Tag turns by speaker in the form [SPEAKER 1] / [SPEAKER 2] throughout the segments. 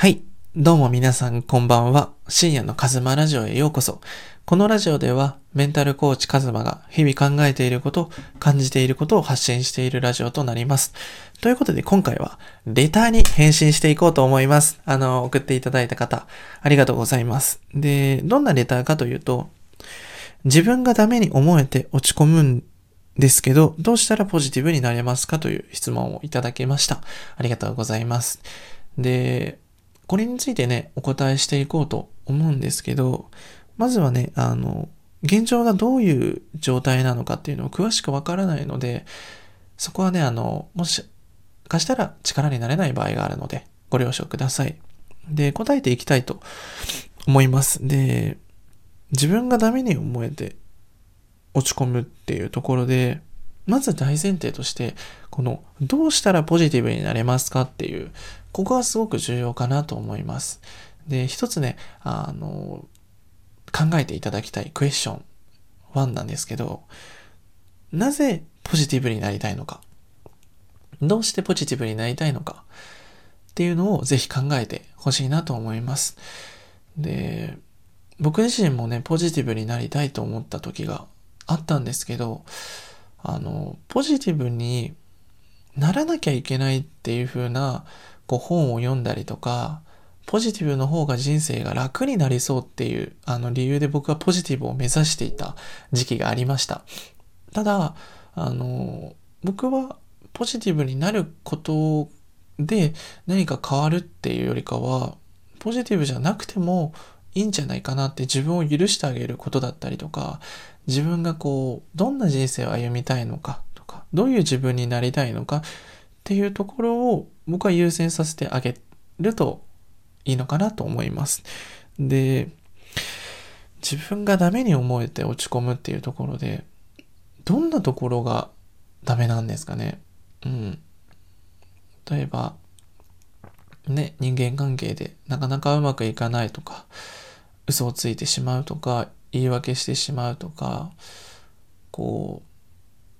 [SPEAKER 1] はい。どうも皆さんこんばんは。深夜のカズマラジオへようこそ。このラジオではメンタルコーチカズマが日々考えていること、感じていることを発信しているラジオとなります。ということで今回はレターに返信していこうと思います。あの、送っていただいた方、ありがとうございます。で、どんなレターかというと、自分がダメに思えて落ち込むんですけど、どうしたらポジティブになれますかという質問をいただきました。ありがとうございます。で、これについてね、お答えしていこうと思うんですけど、まずはね、あの、現状がどういう状態なのかっていうのを詳しくわからないので、そこはね、あの、もしかしたら力になれない場合があるので、ご了承ください。で、答えていきたいと思います。で、自分がダメに思えて落ち込むっていうところで、まず大前提として、この、どうしたらポジティブになれますかっていう、ここがすごく重要かなと思います。で、一つね、あの、考えていただきたいクエスチョン1なんですけど、なぜポジティブになりたいのか？どうしてポジティブになりたいのか？っていうのをぜひ考えてほしいなと思います。で、僕自身もね、ポジティブになりたいと思った時があったんですけど、あの、ポジティブにならなきゃいけないっていう風なこう本を読んだりとか、ポジティブの方が人生が楽になりそうっていうあの理由で僕はポジティブを目指していた時期がありました。ただ、あの、僕はポジティブになることで何か変わるっていうよりかは、ポジティブじゃなくてもいいんじゃないかなって自分を許してあげることだったりとか、自分がこう、どんな人生を歩みたいのかとか、どういう自分になりたいのかっていうところを僕は優先させてあげるといいのかなと思います。で、自分がダメに思えて落ち込むっていうところで、どんなところがダメなんですかね。うん。例えば、ね、人間関係でなかなかうまくいかないとか、嘘をついてしまうとか、言い訳してしまうとか、こ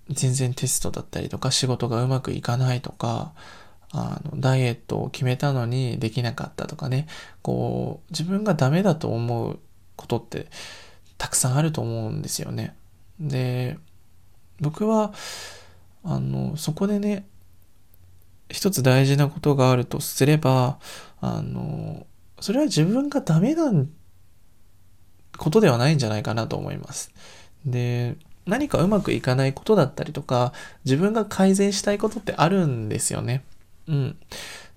[SPEAKER 1] う、全然テストだったりとか仕事がうまくいかないとか、あの、ダイエットを決めたのにできなかったとかね、こう、自分がダメだと思うことってたくさんあると思うんですよね。で、僕は、あの、そこでね、一つ大事なことがあるとすれば、あの、それは自分がダメなんことではないんじゃないかなと思います。で、何かうまくいかないことだったりとか、自分が改善したいことってあるんですよね。うん。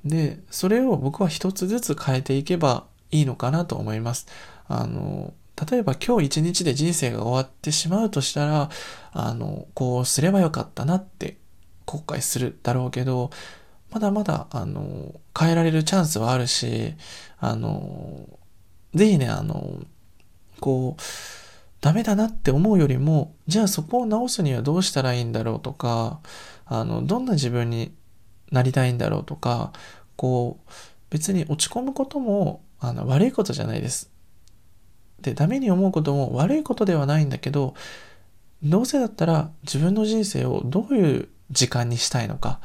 [SPEAKER 1] で、それを僕は一つずつ変えていけばいいのかなと思います。あの、例えば今日一日で人生が終わってしまうとしたら、あの、こうすればよかったなって後悔するだろうけど、まだまだ、あの、変えられるチャンスはあるし、あの、ぜひね、あの、こう、ダメだなって思うよりも、じゃあそこを直すにはどうしたらいいんだろうとか、あの、どんな自分になりたいんだろうとか、こう、別に落ち込むことも、あの、悪いことじゃないです。で、ダメに思うことも悪いことではないんだけど、どうせだったら自分の人生をどういう時間にしたいのか、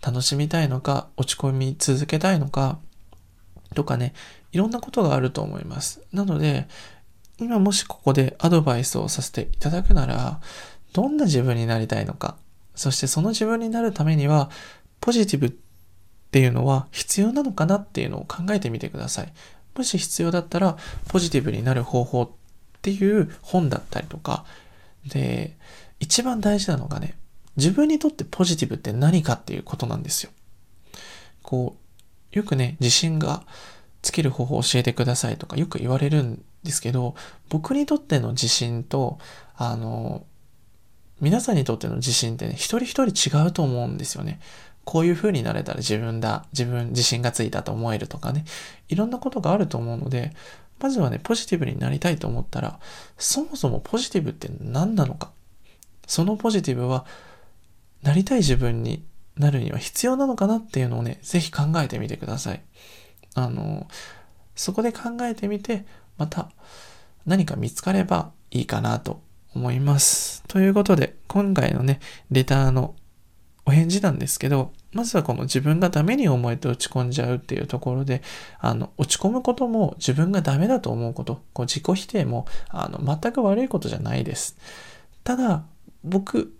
[SPEAKER 1] 楽しみたいのか、落ち込み続けたいのか、とかね、いろんなことがあると思います。なので、今もしここでアドバイスをさせていただくなら、どんな自分になりたいのか、そしてその自分になるためには、ポジティブっていうのは必要なのかなっていうのを考えてみてください。もし必要だったら、ポジティブになる方法っていう本だったりとか、で、一番大事なのがね、自分にとってポジティブって何かっていうことなんですよ。こう、よくね、自信がつける方法を教えてくださいとかよく言われるんですけど、僕にとっての自信と、あの、皆さんにとっての自信ってね、一人一人違うと思うんですよね。こういう風になれたら自分だ、自分、自信がついたと思えるとかね、いろんなことがあると思うので、まずはね、ポジティブになりたいと思ったら、そもそもポジティブって何なのか。そのポジティブは、なりたい自分になるには必要なのかなっていうのをね、ぜひ考えてみてください。あの、そこで考えてみて、また何か見つかればいいかなと思います。ということで、今回のね、レターのお返事なんですけど、まずはこの自分がダメに思えて落ち込んじゃうっていうところで、あの、落ち込むことも自分がダメだと思うこと、こう自己否定も、あの、全く悪いことじゃないです。ただ、僕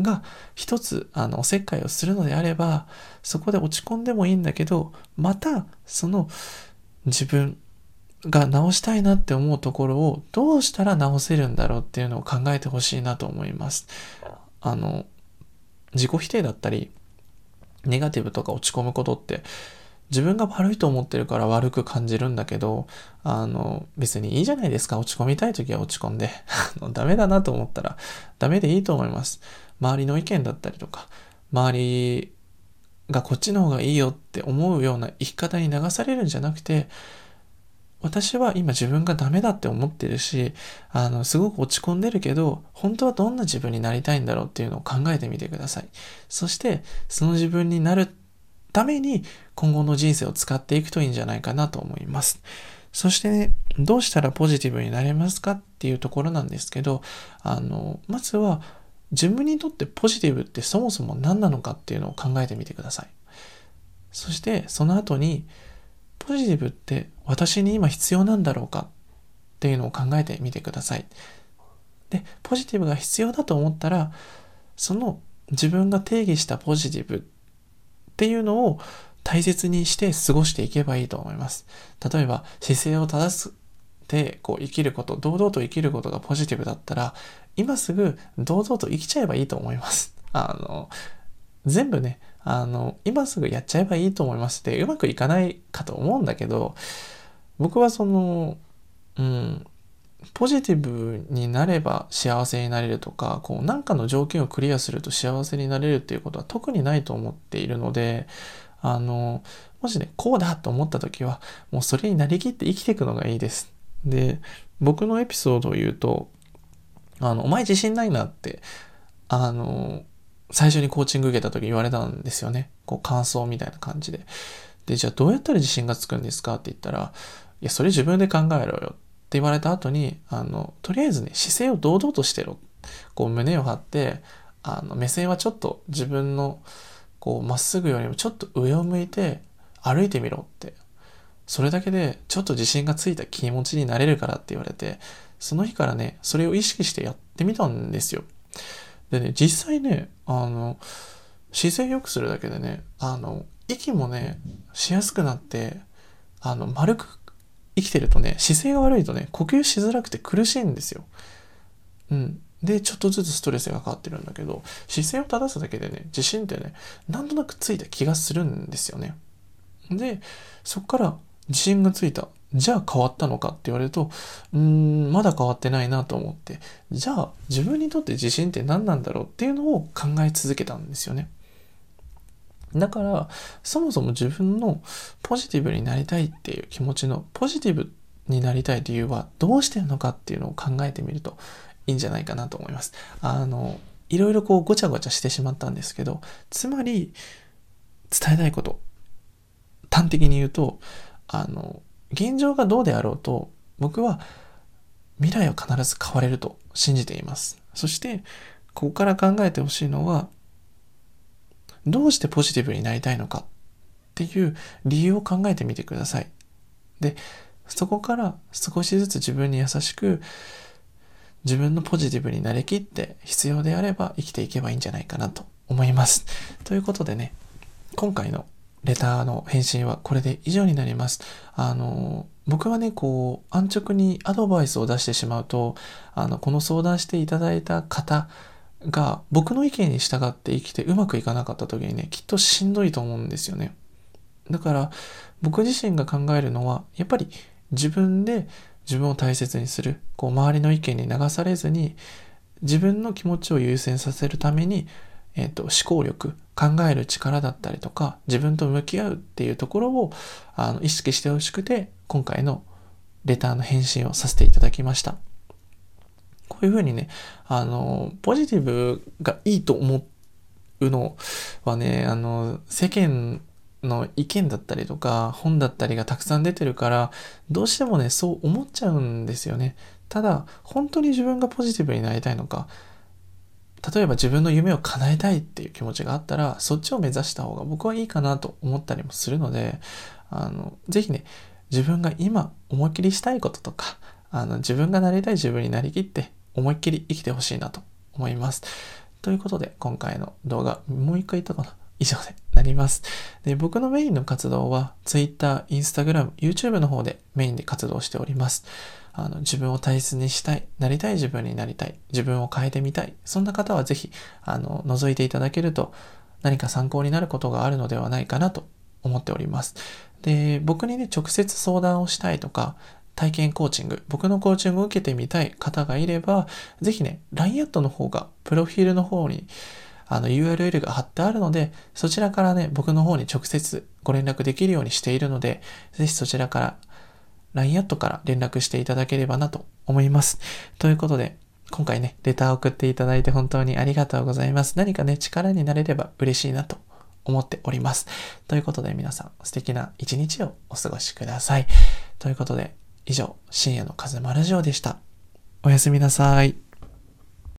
[SPEAKER 1] が一つ、あの、おせっかいをするのであれば、そこで落ち込んでもいいんだけど、また、その、自分が直したいなって思うところをどうしたら直せるんだろうっていうのを考えてほしいなと思います。あの、自己否定だったり、ネガティブとか落ち込むことって、自分が悪いと思ってるから悪く感じるんだけど、あの、別にいいじゃないですか。落ち込みたい時は落ち込んで。ダメだなと思ったら、ダメでいいと思います。周りの意見だったりとか、周りがこっちの方がいいよって思うような生き方に流されるんじゃなくて、私は今自分がダメだって思ってるし、あの、すごく落ち込んでるけど、本当はどんな自分になりたいんだろうっていうのを考えてみてください。そして、その自分になるために今後の人生を使っていくといいんじゃないかなと思います。そしてね、どうしたらポジティブになれますかっていうところなんですけど、あの、まずは自分にとってポジティブってそもそも何なのかっていうのを考えてみてください。そしてその後にポジティブって私に今必要なんだろうかっていうのを考えてみてください。で、ポジティブが必要だと思ったら、その自分が定義したポジティブっていうのを大切にして過ごしていけばいいと思います。例えば、姿勢を正すでこう生きること、堂々と生きることがポジティブだったら、今すぐ堂々と生きちゃえばいいと思います。あの、全部ね、あの、今すぐやっちゃえばいいと思いますって、うまくいかないかと思うんだけど、僕はその、うん、ポジティブになれば幸せになれるとか、こう、なんかの条件をクリアすると幸せになれるっていうことは特にないと思っているので、あの、もしね、こうだと思った時は、もうそれになりきって生きていくのがいいです。で、僕のエピソードを言うと、あの、お前自信ないなって、あの、最初にコーチング受けた時言われたんですよね。こう感想みたいな感じで。で、じゃあどうやったら自信がつくんですかって言ったら、いや、それ自分で考えろよって言われた後に、あの、とりあえずね、姿勢を堂々としてろ。こう胸を張って、あの、目線はちょっと自分の、こう、まっすぐよりもちょっと上を向いて歩いてみろって。それだけでちょっと自信がついた気持ちになれるからって言われて、その日からね、それを意識してやってみたんですよ。でね、実際ね、あの、姿勢良くするだけでね、あの、息もね、しやすくなって、あの、丸く生きてるとね、姿勢が悪いとね、呼吸しづらくて苦しいんですよ。うん。で、ちょっとずつストレスがかかってるんだけど、姿勢を正すだけでね、自信ってね、なんとなくついた気がするんですよね。で、そっから自信がついた。じゃあ変わったのかって言われると、うーん、まだ変わってないなと思って、じゃあ自分にとって自信って何なんだろうっていうのを考え続けたんですよね。だから、そもそも自分のポジティブになりたいっていう気持ちのポジティブになりたい理由はどうしてるのかっていうのを考えてみるといいんじゃないかなと思います。あの、いろいろこうごちゃごちゃしてしまったんですけど、つまり伝えたいこと、端的に言うと、あの、現状がどうであろうと、僕は未来は必ず変われると信じています。そして、ここから考えてほしいのは、どうしてポジティブになりたいのかっていう理由を考えてみてください。で、そこから少しずつ自分に優しく、自分のポジティブになりきって必要であれば生きていけばいいんじゃないかなと思います。ということでね、今回のレターの返信はこれで以上になります。あの、僕はね、こう、安直にアドバイスを出してしまうと、あの、この相談していただいた方が僕の意見に従って生きてうまくいかなかった時にね、きっとしんどいと思うんですよね。だから、僕自身が考えるのは、やっぱり自分で自分を大切にする、こう、周りの意見に流されずに、自分の気持ちを優先させるために、えっ、ー、と、思考力、考える力だったりとか、自分と向き合うっていうところをあの意識してほしくて、今回のレターの返信をさせていただきました。こういうふうにね、あの、ポジティブがいいと思うのはね、あの、世間の意見だったりとか、本だったりがたくさん出てるから、どうしてもね、そう思っちゃうんですよね。ただ、本当に自分がポジティブになりたいのか、例えば自分の夢を叶えたいっていう気持ちがあったら、そっちを目指した方が僕はいいかなと思ったりもするので、あの、ぜひね、自分が今思いっきりしたいこととか、あの、自分がなりたい自分になりきって思いっきり生きてほしいなと思います。ということで、今回の動画、もう一回言ったかな以上でなります。で、僕のメインの活動は Twitter、Instagram、YouTube の方でメインで活動しております。あの、自分を大切にしたい、なりたい自分になりたい、自分を変えてみたい。そんな方はぜひ、あの、覗いていただけると何か参考になることがあるのではないかなと思っております。で、僕にね、直接相談をしたいとか、体験コーチング、僕のコーチングを受けてみたい方がいれば、ぜひね、LINE アットの方が、プロフィールの方に、あの URL が貼ってあるので、そちらからね、僕の方に直接ご連絡できるようにしているので、ぜひそちらから LINE アットから連絡していただければなと思います。ということで、今回ね、レターを送っていただいて本当にありがとうございます。何かね、力になれれば嬉しいなと思っております。ということで皆さん素敵な一日をお過ごしください。ということで、以上、深夜の風間ラジオでした。おやすみなさい。